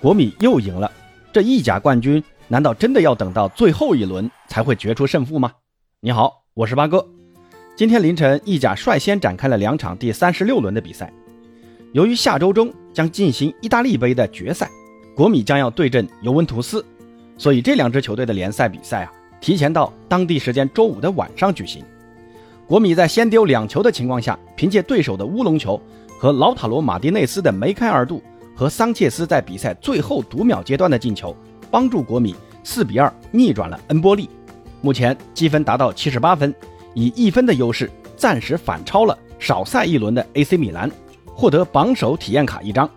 国米又赢了。这意甲冠军难道真的要等到最后一轮才会决出胜负吗？你好，我是八哥。今天凌晨，意甲率先展开了两场第三十六轮的比赛。由于下周中将进行意大利杯的决赛，国米将要对阵尤文图斯，所以这两支球队的联赛比赛啊，提前到当地时间周五的晚上举行。国米在先丢两球的情况下，凭借对手的乌龙球和劳塔罗·马蒂内斯的梅开二度，和桑切斯在比赛最后读秒阶段的进球，帮助国米四比二逆转了恩波利。目前积分达到七十八分，以一分的优势暂时反超了少赛一轮的 AC 米兰，获得榜首体验卡一张。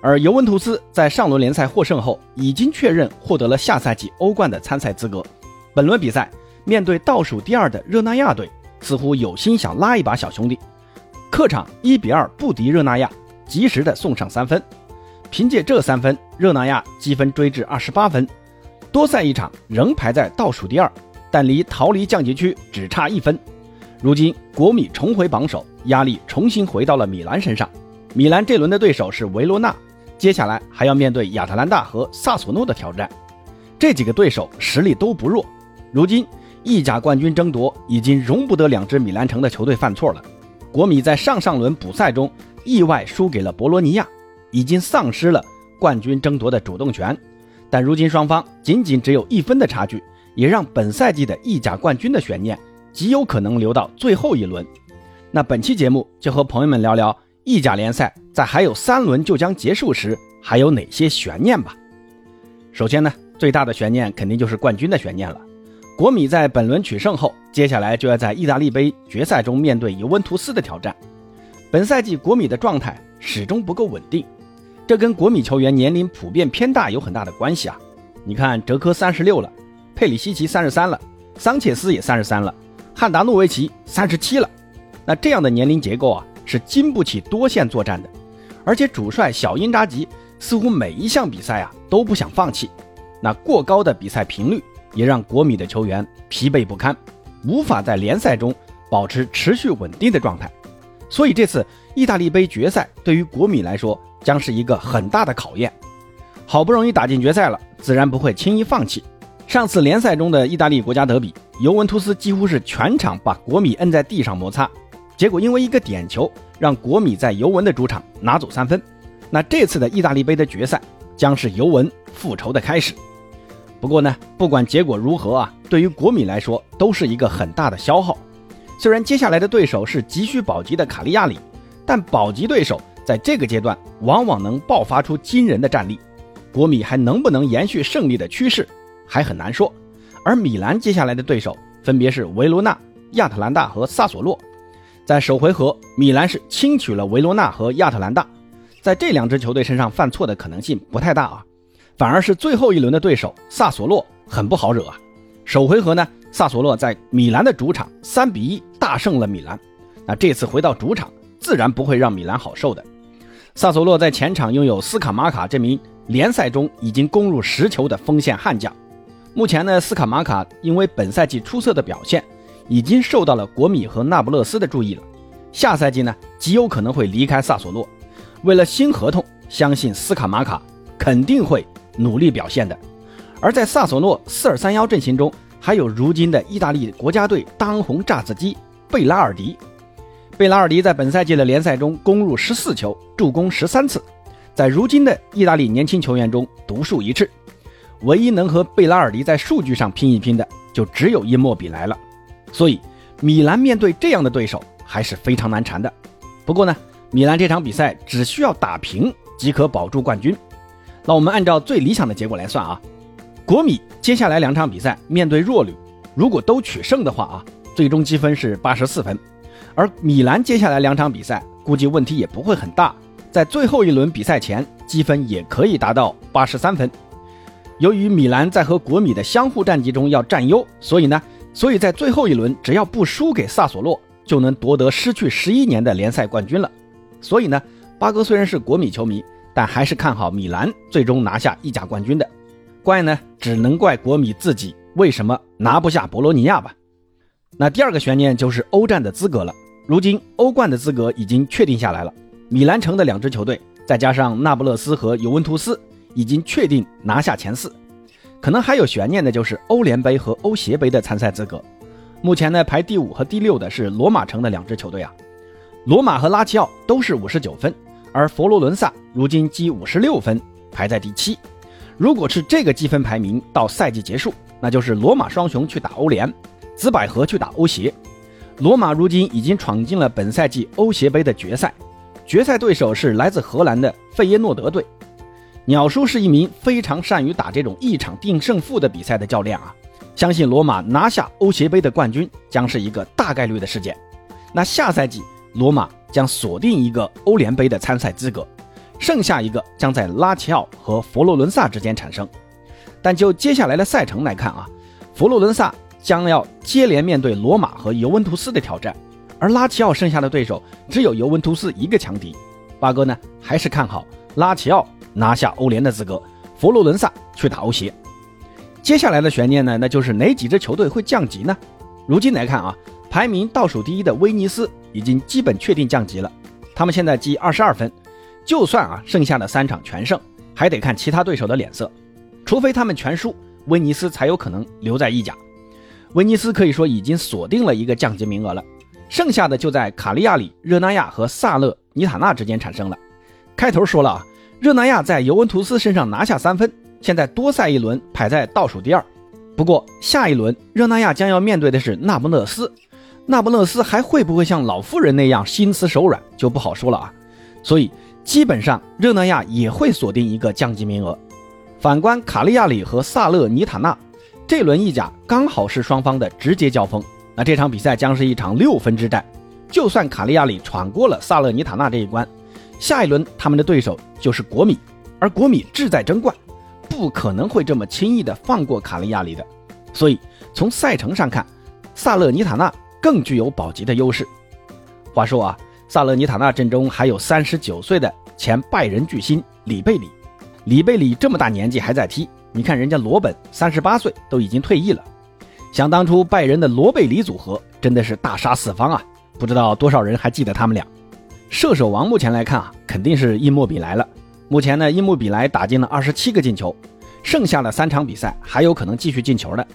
而尤文图斯在上轮联赛获胜后，已经确认获得了下赛季欧冠的参赛资格。本轮比赛面对倒数第二的热那亚队。似乎有心想拉一把小兄弟，客场一比二不敌热那亚，及时的送上三分。凭借这三分，热那亚积分追至二十八分，多赛一场仍排在倒数第二，但离逃离降级区只差一分。如今国米重回榜首，压力重新回到了米兰身上。米兰这轮的对手是维罗纳，接下来还要面对亚特兰大和萨索诺的挑战，这几个对手实力都不弱。如今。意甲冠军争夺已经容不得两支米兰城的球队犯错了。国米在上上轮补赛中意外输给了博洛尼亚，已经丧失了冠军争夺的主动权。但如今双方仅仅只有一分的差距，也让本赛季的意甲冠军的悬念极有可能留到最后一轮。那本期节目就和朋友们聊聊意甲联赛在还有三轮就将结束时还有哪些悬念吧。首先呢，最大的悬念肯定就是冠军的悬念了。国米在本轮取胜后，接下来就要在意大利杯决赛中面对尤文图斯的挑战。本赛季国米的状态始终不够稳定，这跟国米球员年龄普遍偏大有很大的关系啊！你看，哲科三十六了，佩里西奇三十三了，桑切斯也三十三了，汉达诺维奇三十七了。那这样的年龄结构啊，是经不起多线作战的。而且主帅小因扎吉似乎每一项比赛啊都不想放弃，那过高的比赛频率。也让国米的球员疲惫不堪，无法在联赛中保持持续稳定的状态。所以这次意大利杯决赛对于国米来说将是一个很大的考验。好不容易打进决赛了，自然不会轻易放弃。上次联赛中的意大利国家德比，尤文图斯几乎是全场把国米摁在地上摩擦，结果因为一个点球，让国米在尤文的主场拿走三分。那这次的意大利杯的决赛将是尤文复仇的开始。不过呢，不管结果如何啊，对于国米来说都是一个很大的消耗。虽然接下来的对手是急需保级的卡利亚里，但保级对手在这个阶段往往能爆发出惊人的战力。国米还能不能延续胜利的趋势，还很难说。而米兰接下来的对手分别是维罗纳、亚特兰大和萨索洛。在首回合，米兰是轻取了维罗纳和亚特兰大，在这两支球队身上犯错的可能性不太大啊。反而是最后一轮的对手萨索洛很不好惹啊！首回合呢，萨索洛在米兰的主场三比一大胜了米兰。那这次回到主场，自然不会让米兰好受的。萨索洛在前场拥有斯卡马卡这名联赛中已经攻入十球的锋线悍将。目前呢，斯卡马卡因为本赛季出色的表现，已经受到了国米和那不勒斯的注意了。下赛季呢，极有可能会离开萨索洛。为了新合同，相信斯卡马卡肯定会。努力表现的，而在萨索洛四二三幺阵型中，还有如今的意大利国家队当红炸子鸡贝拉尔迪。贝拉尔迪在本赛季的联赛中攻入十四球，助攻十三次，在如今的意大利年轻球员中独树一帜。唯一能和贝拉尔迪在数据上拼一拼的，就只有伊莫比莱了。所以，米兰面对这样的对手还是非常难缠的。不过呢，米兰这场比赛只需要打平即可保住冠军。那我们按照最理想的结果来算啊，国米接下来两场比赛面对弱旅，如果都取胜的话啊，最终积分是八十四分。而米兰接下来两场比赛估计问题也不会很大，在最后一轮比赛前积分也可以达到八十三分。由于米兰在和国米的相互战绩中要占优，所以呢，所以在最后一轮只要不输给萨索洛，就能夺得失去十一年的联赛冠军了。所以呢，八哥虽然是国米球迷。但还是看好米兰最终拿下意甲冠军的，怪呢，只能怪国米自己为什么拿不下博洛尼亚吧。那第二个悬念就是欧战的资格了。如今欧冠的资格已经确定下来了，米兰城的两支球队，再加上那不勒斯和尤文图斯，已经确定拿下前四，可能还有悬念的就是欧联杯和欧协杯的参赛资格。目前呢，排第五和第六的是罗马城的两支球队啊，罗马和拉齐奥都是五十九分，而佛罗伦萨如今积五十六分，排在第七。如果是这个积分排名到赛季结束，那就是罗马双雄去打欧联，紫百合去打欧协。罗马如今已经闯进了本赛季欧协杯的决赛，决赛对手是来自荷兰的费耶诺德队。鸟叔是一名非常善于打这种一场定胜负的比赛的教练啊，相信罗马拿下欧协杯的冠军将是一个大概率的事件。那下赛季罗马将锁定一个欧联杯的参赛资格，剩下一个将在拉齐奥和佛罗伦萨之间产生。但就接下来的赛程来看啊，佛罗伦萨。将要接连面对罗马和尤文图斯的挑战，而拉齐奥剩下的对手只有尤文图斯一个强敌。八哥呢还是看好拉齐奥拿下欧联的资格，佛罗伦萨去打欧协。接下来的悬念呢，那就是哪几支球队会降级呢？如今来看啊，排名倒数第一的威尼斯已经基本确定降级了，他们现在积二十二分，就算啊剩下的三场全胜，还得看其他对手的脸色，除非他们全输，威尼斯才有可能留在意甲。威尼斯可以说已经锁定了一个降级名额了，剩下的就在卡利亚里、热那亚和萨勒尼塔纳之间产生了。开头说了啊，热那亚在尤文图斯身上拿下三分，现在多赛一轮排在倒数第二。不过下一轮热那亚将要面对的是那不勒斯，那不勒斯还会不会像老妇人那样心慈手软就不好说了啊。所以基本上热那亚也会锁定一个降级名额。反观卡利亚里和萨勒尼塔纳。这轮意甲刚好是双方的直接交锋，那这场比赛将是一场六分之战。就算卡利亚里闯过了萨勒尼塔纳这一关，下一轮他们的对手就是国米，而国米志在争冠，不可能会这么轻易的放过卡利亚里的。所以从赛程上看，萨勒尼塔纳更具有保级的优势。话说啊，萨勒尼塔纳阵中还有三十九岁的前拜仁巨星里贝里，里贝里这么大年纪还在踢。你看人家罗本三十八岁都已经退役了，想当初拜仁的罗贝里组合真的是大杀四方啊！不知道多少人还记得他们俩。射手王目前来看啊，肯定是伊莫比莱了。目前呢，伊莫比莱打进了二十七个进球，剩下的三场比赛还有可能继续进球的。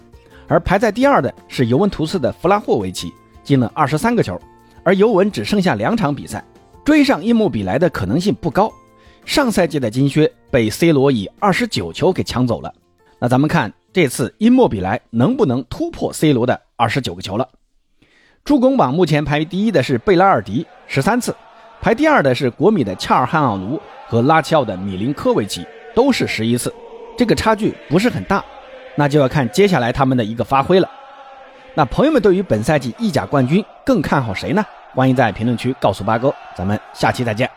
而排在第二的是尤文图斯的弗拉霍维奇，进了二十三个球，而尤文只剩下两场比赛，追上伊莫比莱的可能性不高。上赛季的金靴被 C 罗以二十九球给抢走了，那咱们看这次因莫比莱能不能突破 C 罗的二十九个球了？助攻榜目前排第一的是贝拉尔迪十三次，排第二的是国米的恰尔汗奥卢和拉齐奥的米林科维奇都是十一次，这个差距不是很大，那就要看接下来他们的一个发挥了。那朋友们对于本赛季意甲冠军更看好谁呢？欢迎在评论区告诉八哥，咱们下期再见。